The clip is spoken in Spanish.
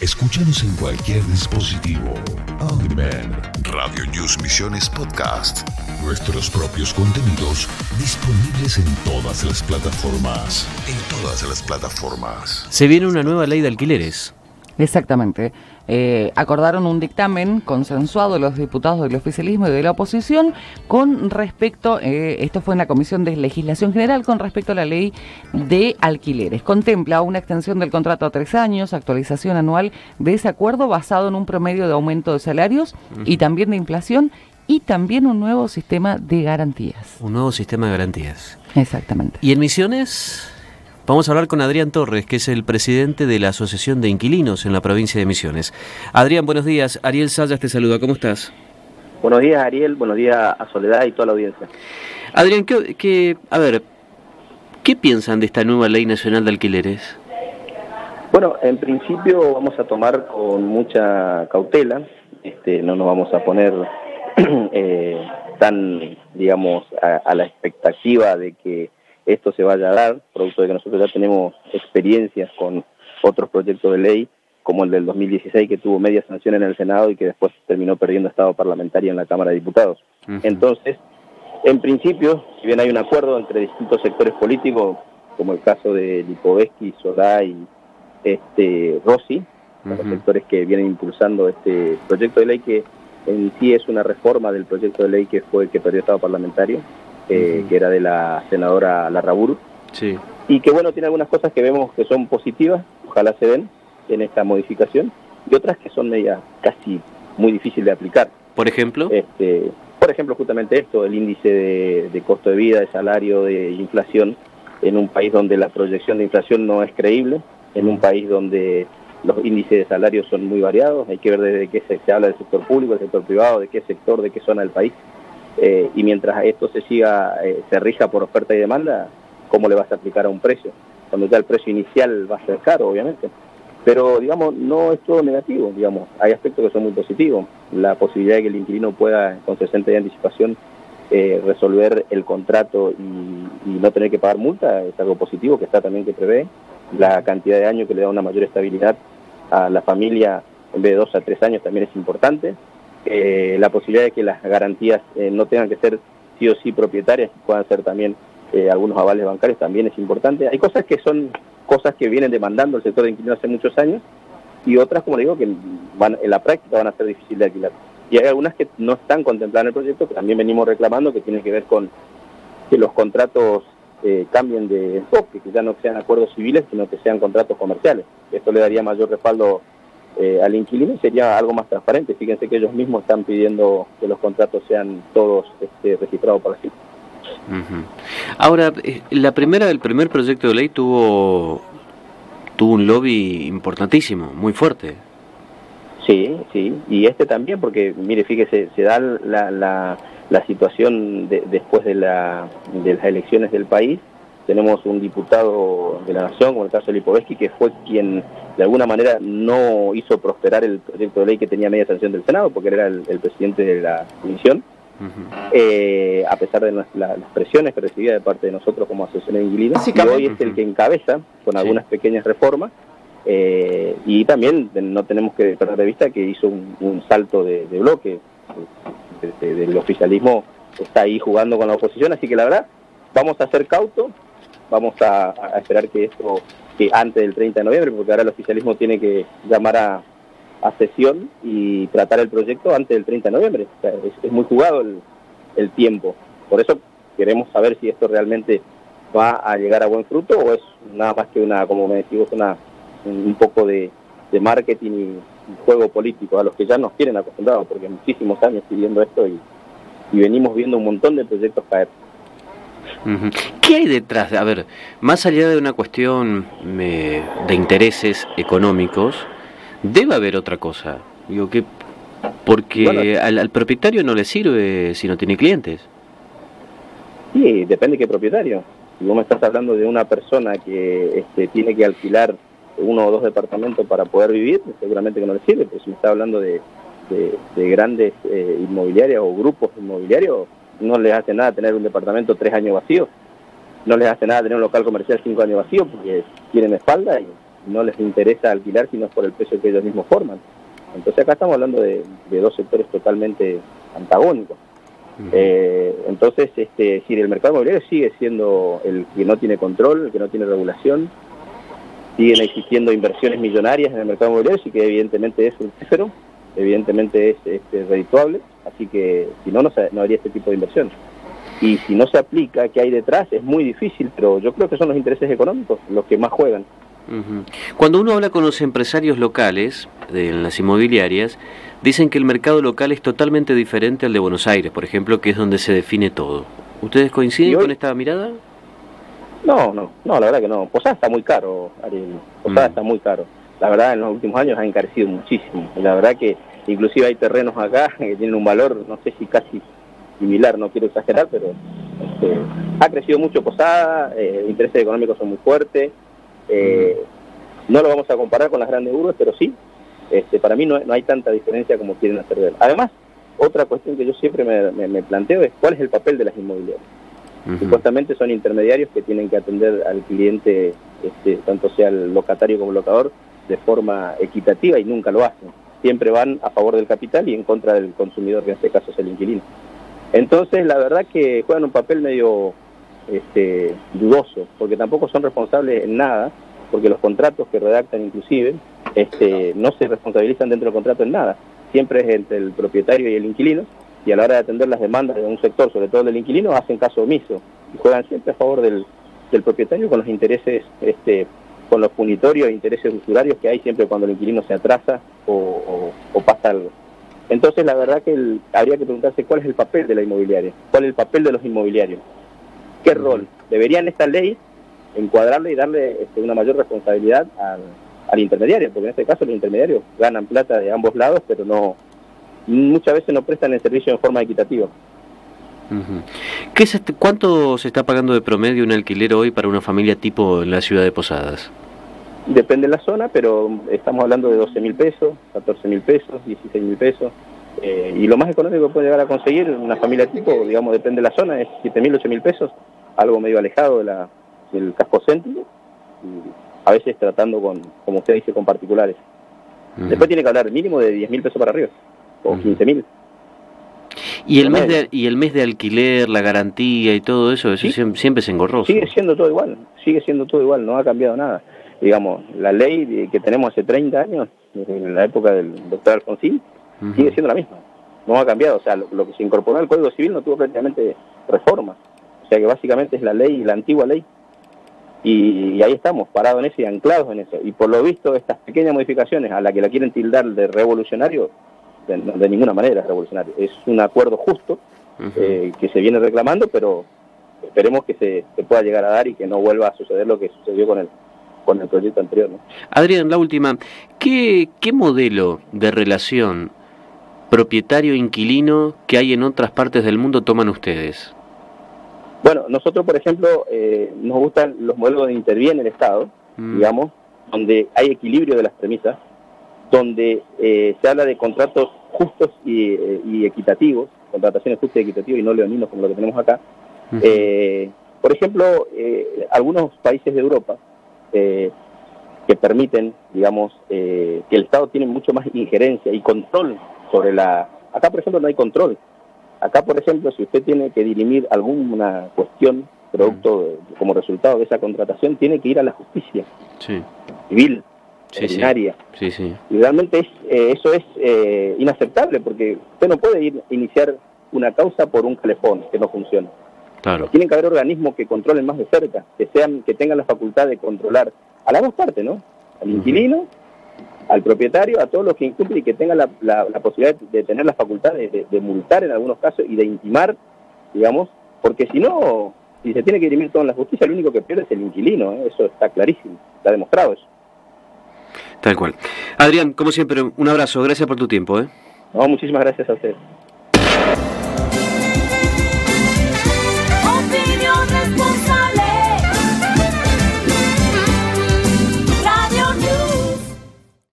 Escúchanos en cualquier dispositivo. On Demand. Radio News Misiones Podcast. Nuestros propios contenidos disponibles en todas las plataformas. En todas las plataformas. Se viene una nueva ley de alquileres. Exactamente. Eh, acordaron un dictamen consensuado de los diputados del oficialismo y de la oposición con respecto, eh, esto fue en la Comisión de Legislación General, con respecto a la ley de alquileres. Contempla una extensión del contrato a tres años, actualización anual de ese acuerdo basado en un promedio de aumento de salarios y también de inflación y también un nuevo sistema de garantías. Un nuevo sistema de garantías. Exactamente. ¿Y en Misiones? Vamos a hablar con Adrián Torres, que es el presidente de la Asociación de Inquilinos en la provincia de Misiones. Adrián, buenos días. Ariel Sayas te saluda. ¿Cómo estás? Buenos días, Ariel. Buenos días a Soledad y toda la audiencia. Adrián, ¿qué, a ver, ¿qué piensan de esta nueva ley nacional de alquileres? Bueno, en principio vamos a tomar con mucha cautela. Este, no nos vamos a poner eh, tan, digamos, a la expectativa de que esto se vaya a dar, producto de que nosotros ya tenemos experiencias con otros proyectos de ley, como el del 2016 que tuvo media sanción en el Senado y que después terminó perdiendo estado parlamentario en la Cámara de Diputados. Entonces, en principio, si bien hay un acuerdo entre distintos sectores políticos, como el caso de Lipovetsky, Solá y este, Rossi, los sectores que vienen impulsando este proyecto de ley que en sí es una reforma del proyecto de ley que fue el que perdió estado parlamentario, que era de la senadora Larraburu. Sí. Y que bueno, tiene algunas cosas que vemos que son positivas, ojalá se den en esta modificación, y otras que son medias casi muy difíciles de aplicar. Por ejemplo. Este, por ejemplo, justamente esto, el índice de, costo de vida, de salario, de inflación, en un país donde la proyección de inflación no es creíble, en un país donde los índices de salario son muy variados, hay que ver desde qué se, se habla del sector público, del sector privado, de qué sector, de qué zona del país. Eh, y mientras esto se siga, eh, se rija por oferta y demanda, ¿cómo le vas a aplicar a un precio? Cuando ya el precio inicial va a ser caro, obviamente. Pero, digamos, no es todo negativo, digamos, hay aspectos que son muy positivos. La posibilidad de que el inquilino pueda, con 60 días de anticipación, eh, resolver el contrato y, no tener que pagar multa es algo positivo que está también que prevé. La cantidad de años que le da una mayor estabilidad a la familia en vez de dos a tres años también es importante. Eh, la posibilidad de que las garantías eh, no tengan que ser sí o sí propietarias, puedan ser también eh, algunos avales bancarios, también es importante. Hay cosas que son cosas que vienen demandando el sector de inquilinos hace muchos años y otras, como le digo, que van, en la práctica van a ser difíciles de alquilar. Y hay algunas que no están contempladas en el proyecto, que también venimos reclamando, que tienen que ver con que los contratos cambien de enfoque, que ya no sean acuerdos civiles, sino que sean contratos comerciales. Esto le daría mayor respaldo eh, al inquilino sería algo más transparente. Fíjense que ellos mismos están pidiendo que los contratos sean todos este, registrados por así. Ahora, eh, la primera, el primer proyecto de ley tuvo, tuvo un lobby importantísimo, muy fuerte. Sí, sí, y este también, porque mire, fíjese, se da la, la, la situación después de, la, de las elecciones del país tenemos un diputado de la Nación, como el caso de Lipovetsky, que fue quien de alguna manera no hizo prosperar el proyecto de ley que tenía media sanción del Senado, porque era el, presidente de la comisión, eh, a pesar de las presiones que recibía de parte de nosotros como asociación de inquilinos, y hoy es el que encabeza con algunas pequeñas reformas, eh, y también no tenemos que perder de vista que hizo un, salto de, bloque, del oficialismo está ahí jugando con la oposición, así que la verdad, vamos a ser cautos, vamos a, esperar que esto, que antes del 30 de noviembre, porque ahora el oficialismo tiene que llamar a, sesión y tratar el proyecto antes del 30 de noviembre. es, muy jugado el, tiempo. Por eso queremos saber si esto realmente va a llegar a buen fruto o es nada más que una, como me decimos, una, un poco de, marketing y juego político a los que ya nos tienen acostumbrados, porque muchísimos años pidiendo esto y, y venimos viendo un montón de proyectos caer. ¿Qué hay detrás? A ver, más allá de una cuestión de intereses económicos, debe haber otra cosa. Digo que porque al, propietario no le sirve si no tiene clientes. Sí, depende de qué propietario. Si vos me estás hablando de una persona que este, tiene que alquilar uno o dos departamentos para poder vivir, seguramente que no le sirve, pero si me está hablando de, grandes eh, inmobiliarias o grupos inmobiliarios, no les hace nada tener un departamento tres años vacío, no les hace nada tener un local comercial cinco años vacío porque tienen espalda y no les interesa alquilar sino por el precio que ellos mismos forman. Entonces acá estamos hablando de, dos sectores totalmente antagónicos. Eh, entonces, este, si el mercado inmobiliario sigue siendo el que no tiene control, el que no tiene regulación, siguen existiendo inversiones millonarias en el mercado inmobiliario, sí que evidentemente es fructífero, evidentemente es este, redituable, así que si no, no, no habría este tipo de inversión. Y si no se aplica, ¿qué hay detrás? Es muy difícil, pero yo creo que son los intereses económicos los que más juegan. Cuando uno habla con los empresarios locales de las inmobiliarias, dicen que el mercado local es totalmente diferente al de Buenos Aires, por ejemplo, que es donde se define todo. ¿Ustedes coinciden con esta mirada? No, no, no, la verdad que no. Posada está muy caro, Ariel. Posada mm. está muy caro. La verdad, en los últimos años ha encarecido muchísimo. La verdad que inclusive hay terrenos acá que tienen un valor, no sé si casi similar, no quiero exagerar, pero este, ha crecido mucho Posada, eh, intereses económicos son muy fuertes. Eh, no lo vamos a comparar con las grandes urbes, pero sí, este, para mí no, hay tanta diferencia como quieren hacer ver. Además, otra cuestión que yo siempre me, planteo es cuál es el papel de las inmobiliarias. Supuestamente son intermediarios que tienen que atender al cliente, este, tanto sea el locatario como el locador, de forma equitativa y nunca lo hacen. Siempre van a favor del capital y en contra del consumidor, que en este caso es el inquilino. Entonces, la verdad que juegan un papel medio este, dudoso, porque tampoco son responsables en nada, porque los contratos que redactan inclusive este, no se responsabilizan dentro del contrato en nada. Siempre es entre el propietario y el inquilino, y a la hora de atender las demandas de un sector, sobre todo del inquilino, hacen caso omiso y juegan siempre a favor del, propietario con los intereses, este, con los punitorios e intereses usurarios que hay siempre cuando el inquilino se atrasa o pasa algo. Entonces, la verdad que habría que preguntarse cuál es el papel de la inmobiliaria, cuál es el papel de los inmobiliarios, qué rol. Deberían esta ley encuadrarle y darle este, una mayor responsabilidad al, intermediario, porque en este caso los intermediarios ganan plata de ambos lados, pero no muchas veces no prestan el servicio en forma equitativa. ¿Qué este, ¿Cuánto se está pagando de promedio un alquiler hoy para una familia tipo en la ciudad de Posadas? Depende de la zona, pero estamos hablando de 12 mil pesos, 14 mil pesos, 16 mil pesos. Eh, y lo más económico que puede llegar a conseguir una familia tipo, digamos, depende de la zona, es 7 mil, 8 mil pesos, algo medio alejado de la, del casco céntrico, y a veces tratando con, como usted dice, con particulares. Después tiene que hablar mínimo de 10 mil pesos para arriba, o 15 mil. ¿Y el, mes de, ¿Y el mes de alquiler, la garantía y todo eso, eso siempre, siempre es engorroso? Sigue siendo todo igual, sigue siendo todo igual, no ha cambiado nada digamos, la ley que tenemos hace 30 años, en la época del doctor Alfonsín, sigue siendo la misma. No ha cambiado. O sea, lo, que se incorporó al Código Civil no tuvo prácticamente reforma. O sea que básicamente es la ley, la antigua ley. Y, ahí estamos, parados en eso y anclados en eso. Y por lo visto, estas pequeñas modificaciones a la que la quieren tildar de revolucionario, de, ninguna manera es revolucionario. Es un acuerdo justo eh, que se viene reclamando, pero esperemos que se, se pueda llegar a dar y que no vuelva a suceder lo que sucedió con el con el proyecto anterior. Adrián, la última, ¿qué, ¿qué modelo de relación propietario-inquilino que hay en otras partes del mundo toman ustedes? Bueno, nosotros, por ejemplo, eh, nos gustan los modelos donde interviene el Estado, mm. digamos, donde hay equilibrio de las premisas, donde eh, se habla de contratos justos y, eh, equitativos, contrataciones justas y equitativas y no leoninos como lo que tenemos acá. por ejemplo, algunos países de Europa eh, que permiten, digamos, eh, que el Estado tiene mucho más injerencia y control sobre la... Acá, por ejemplo, no hay control. Acá, por ejemplo, si usted tiene que dirimir alguna cuestión producto mm. como resultado de esa contratación, tiene que ir a la justicia civil, ordinaria. Y realmente es, eh, eso es inaceptable porque usted no puede ir iniciar una causa por un calefón que no funciona. Tienen que haber organismos que controlen más de cerca, que sean, que tengan la facultad de controlar a las dos partes, ¿no? Al inquilino, al propietario, a todos los que incumplen y que tengan la, posibilidad de tener la facultad de, multar en algunos casos y de intimar, digamos, porque si no, si se tiene que dirimir todo en la justicia, el único que pierde es el inquilino, ¿eh? eso está clarísimo, está demostrado eso. Tal cual. Adrián, como siempre, un abrazo, gracias por tu tiempo. ¿eh? No, muchísimas gracias a usted.